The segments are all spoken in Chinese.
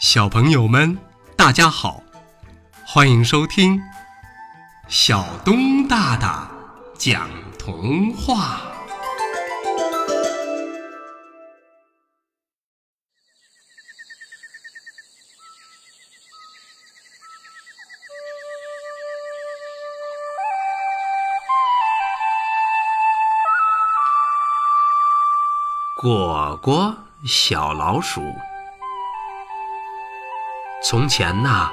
小朋友们，大家好，欢迎收听小东大大讲童话。果果小老鼠。从前呐，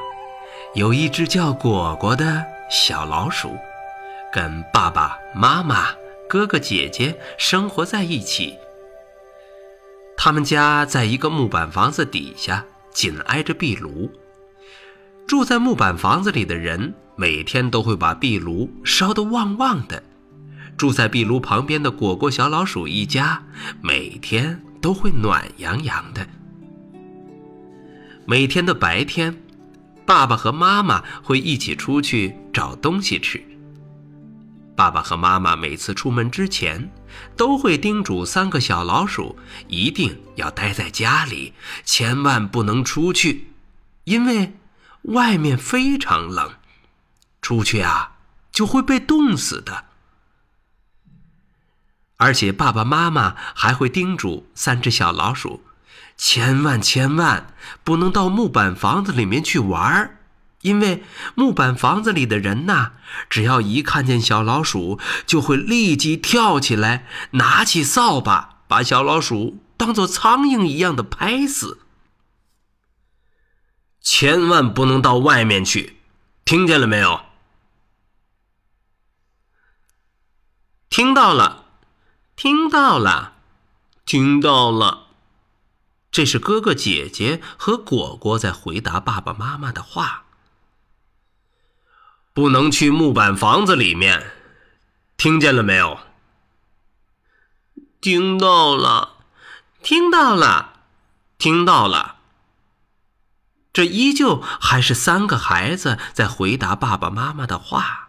有一只叫果果的小老鼠，跟爸爸妈妈、哥哥姐姐生活在一起。他们家在一个木板房子底下，紧挨着壁炉。住在木板房子里的人，每天都会把壁炉烧得旺旺的。住在壁炉旁边的果果小老鼠一家，每天都会暖洋洋的。每天的白天，爸爸和妈妈会一起出去找东西吃。爸爸和妈妈每次出门之前，都会叮嘱三个小老鼠一定要待在家里，千万不能出去，因为外面非常冷，出去啊就会被冻死的。而且爸爸妈妈还会叮嘱三只小老鼠，千万千万不能到木板房子里面去玩儿，因为木板房子里的人呐，只要一看见小老鼠，就会立即跳起来，拿起扫把，把小老鼠当做苍蝇一样的拍死。千万不能到外面去，听见了没有？听到了。听到了，听到了。这是哥哥姐姐和果果在回答爸爸妈妈的话。不能去木板房子里面，听见了没有？听到了，听到了，听到了。这依旧还是三个孩子在回答爸爸妈妈的话。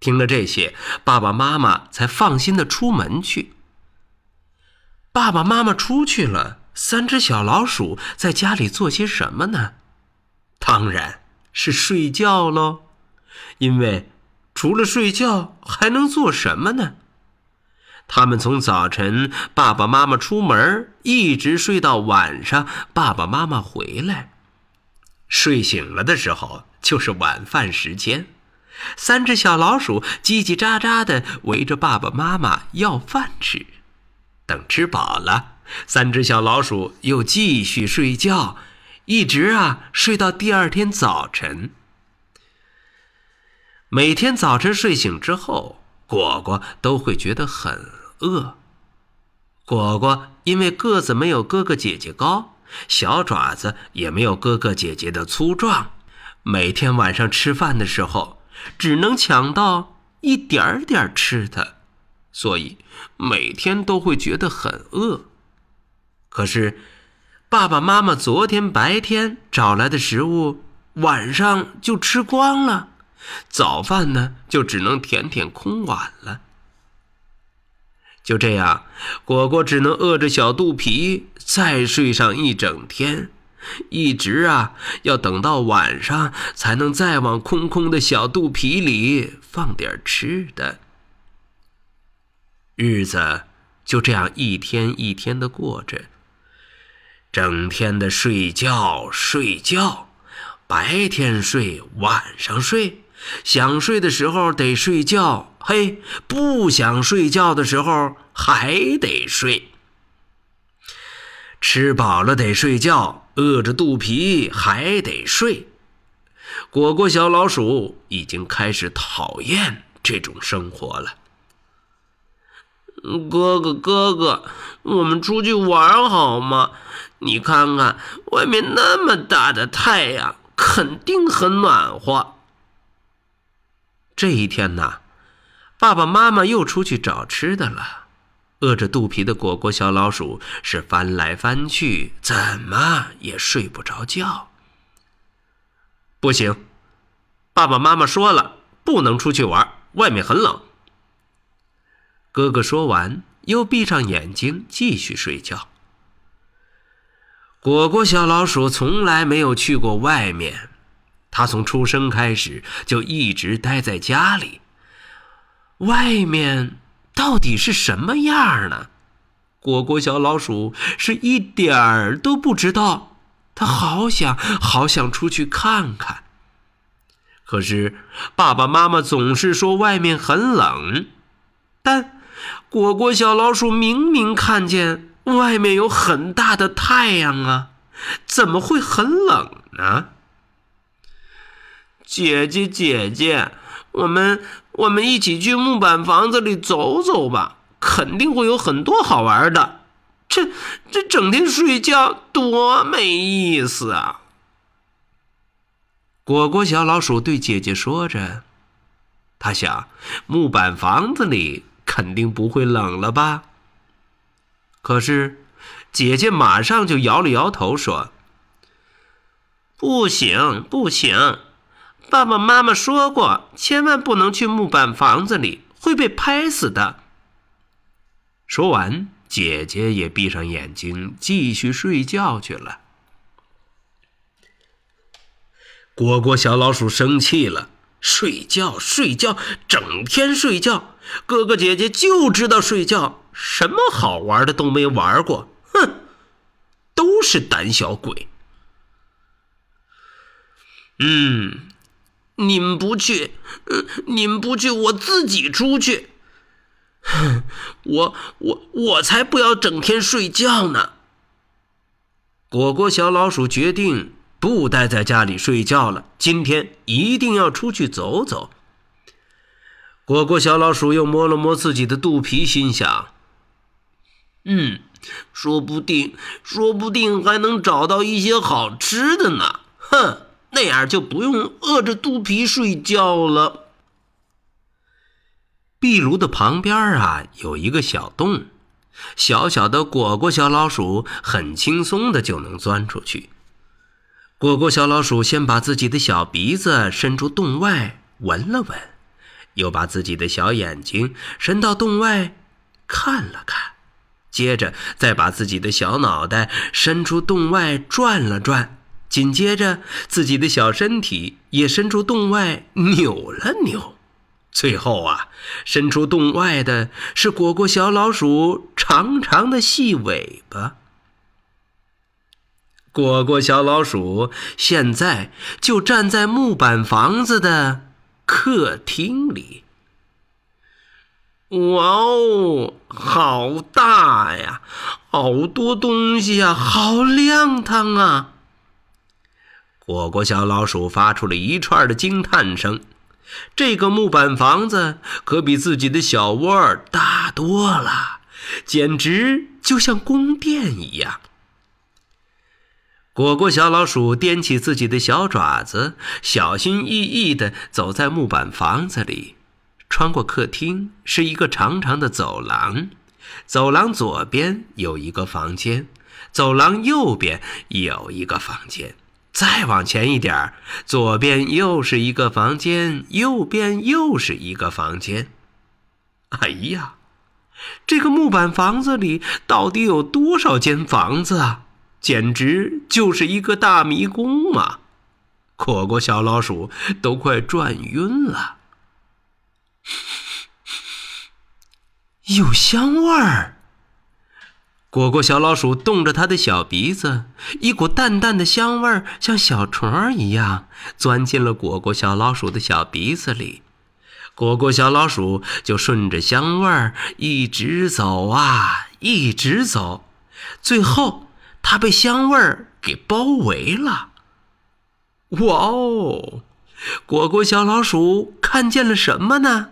听了这些，爸爸妈妈才放心的出门去。爸爸妈妈出去了，三只小老鼠在家里做些什么呢？当然是睡觉喽。因为除了睡觉，还能做什么呢？他们从早晨爸爸妈妈出门，一直睡到晚上爸爸妈妈回来。睡醒了的时候，就是晚饭时间。三只小老鼠叽叽喳喳地围着爸爸妈妈要饭吃，等吃饱了，三只小老鼠又继续睡觉，一直啊睡到第二天早晨。每天早晨睡醒之后，果果都会觉得很饿。果果因为个子没有哥哥姐姐高，小爪子也没有哥哥姐姐的粗壮，每天晚上吃饭的时候。只能抢到一点点吃的，所以每天都会觉得很饿。可是，爸爸妈妈昨天白天找来的食物，晚上就吃光了，早饭呢就只能舔舔空碗了。就这样，果果只能饿着小肚皮再睡上一整天。一直啊，要等到晚上才能再往空空的小肚皮里放点吃的。日子就这样一天一天的过着，整天的睡觉睡觉，白天睡，晚上睡，想睡的时候得睡觉，嘿，不想睡觉的时候还得睡。吃饱了得睡觉，饿着肚皮还得睡。果果小老鼠已经开始讨厌这种生活了。哥哥，哥哥，我们出去玩好吗？你看看外面那么大的太阳，肯定很暖和。这一天呢，爸爸妈妈又出去找吃的了。饿着肚皮的果果小老鼠是翻来翻去，怎么也睡不着觉。不行，爸爸妈妈说了，不能出去玩，外面很冷。哥哥说完，又闭上眼睛继续睡觉。果果小老鼠从来没有去过外面，它从出生开始就一直待在家里。外面到底是什么样呢？果果小老鼠是一点儿都不知道。它好想好想出去看看，可是爸爸妈妈总是说外面很冷，但果果小老鼠明明看见外面有很大的太阳啊，怎么会很冷呢？姐姐姐姐，我们我们一起去木板房子里走走吧，肯定会有很多好玩的。这这整天睡觉多没意思啊！果果小老鼠对姐姐说着，他想木板房子里肯定不会冷了吧？可是姐姐马上就摇了摇头说：“不行不行，爸爸妈妈说过，千万不能去木板房子里，会被拍死的。”说完。姐姐也闭上眼睛，继续睡觉去了。果果小老鼠生气了：“睡觉，睡觉，整天睡觉！哥哥姐姐就知道睡觉，什么好玩的都没玩过。哼，都是胆小鬼。”嗯，你们不去，嗯，你们不去，我自己出去。哼，我我我才不要整天睡觉呢！果果小老鼠决定不待在家里睡觉了，今天一定要出去走走。果果小老鼠又摸了摸自己的肚皮，心想：“嗯，说不定，说不定还能找到一些好吃的呢。哼，那样就不用饿着肚皮睡觉了。”壁炉的旁边啊，有一个小洞，小小的果果小老鼠很轻松的就能钻出去。果果小老鼠先把自己的小鼻子伸出洞外闻了闻，又把自己的小眼睛伸到洞外看了看，接着再把自己的小脑袋伸出洞外转了转，紧接着自己的小身体也伸出洞外扭了扭。最后啊，伸出洞外的是果果小老鼠长长的细尾巴。果果小老鼠现在就站在木板房子的客厅里。哇哦，好大呀，好多东西啊，好亮堂啊！果果小老鼠发出了一串的惊叹声。这个木板房子可比自己的小窝大多了，简直就像宫殿一样。果果小老鼠踮起自己的小爪子，小心翼翼地走在木板房子里。穿过客厅是一个长长的走廊，走廊左边有一个房间，走廊右边有一个房间。再往前一点左边又是一个房间，右边又是一个房间。哎呀，这个木板房子里到底有多少间房子啊？简直就是一个大迷宫嘛！果果小老鼠都快转晕了。有香味儿。果果小老鼠动着它的小鼻子，一股淡淡的香味儿像小虫儿一样钻进了果果小老鼠的小鼻子里。果果小老鼠就顺着香味儿一直走啊，一直走，最后它被香味儿给包围了。哇哦！果果小老鼠看见了什么呢？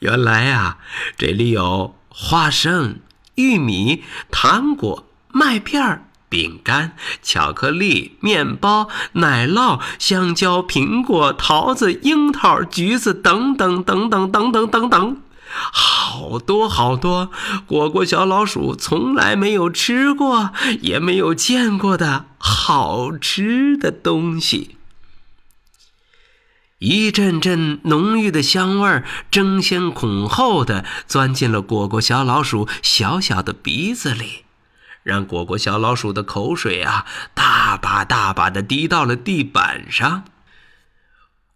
原来啊，这里有花生。玉米、糖果、麦片、饼干、巧克力、面包、奶酪、香蕉、苹果、桃子、樱桃、橘子等等等等等等等等，好多好多果果小老鼠从来没有吃过也没有见过的好吃的东西。一阵阵浓郁的香味儿争先恐后的钻进了果果小老鼠小小的鼻子里，让果果小老鼠的口水啊，大把大把的滴到了地板上。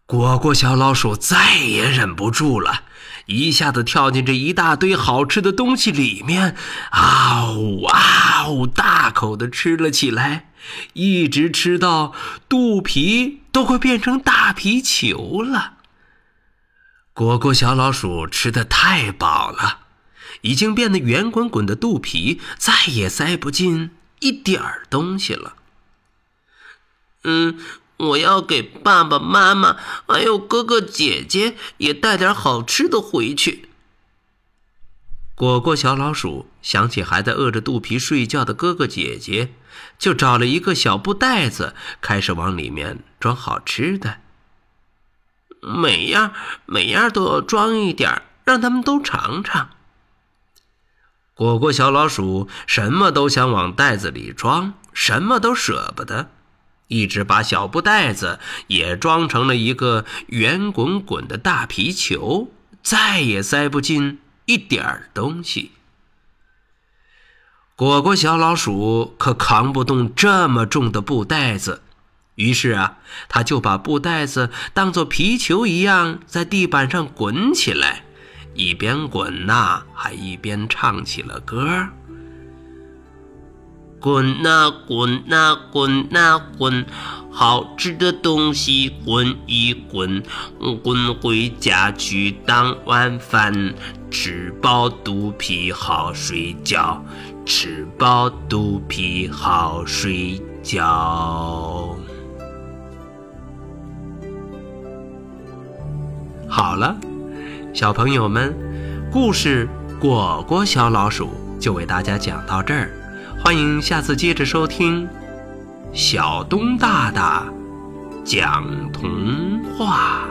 果果小老鼠再也忍不住了，一下子跳进这一大堆好吃的东西里面，啊呜啊呜，大口的吃了起来，一直吃到肚皮都快变成大皮球了。果果小老鼠吃的太饱了，已经变得圆滚滚的肚皮再也塞不进一点儿东西了。嗯。我要给爸爸妈妈还有哥哥姐姐也带点好吃的回去。果果小老鼠想起还在饿着肚皮睡觉的哥哥姐姐，就找了一个小布袋子，开始往里面装好吃的。每样每样都要装一点，让他们都尝尝。果果小老鼠什么都想往袋子里装，什么都舍不得。一直把小布袋子也装成了一个圆滚滚的大皮球，再也塞不进一点儿东西。果果小老鼠可扛不动这么重的布袋子，于是啊，他就把布袋子当做皮球一样在地板上滚起来，一边滚呐，还一边唱起了歌儿。滚呐滚呐滚呐滚，好吃的东西滚一滚，滚回家去当晚饭，吃饱肚皮好睡觉，吃饱肚皮好睡觉。好了，小朋友们，故事《果果小老鼠》就为大家讲到这儿。欢迎下次接着收听，小东大大讲童话。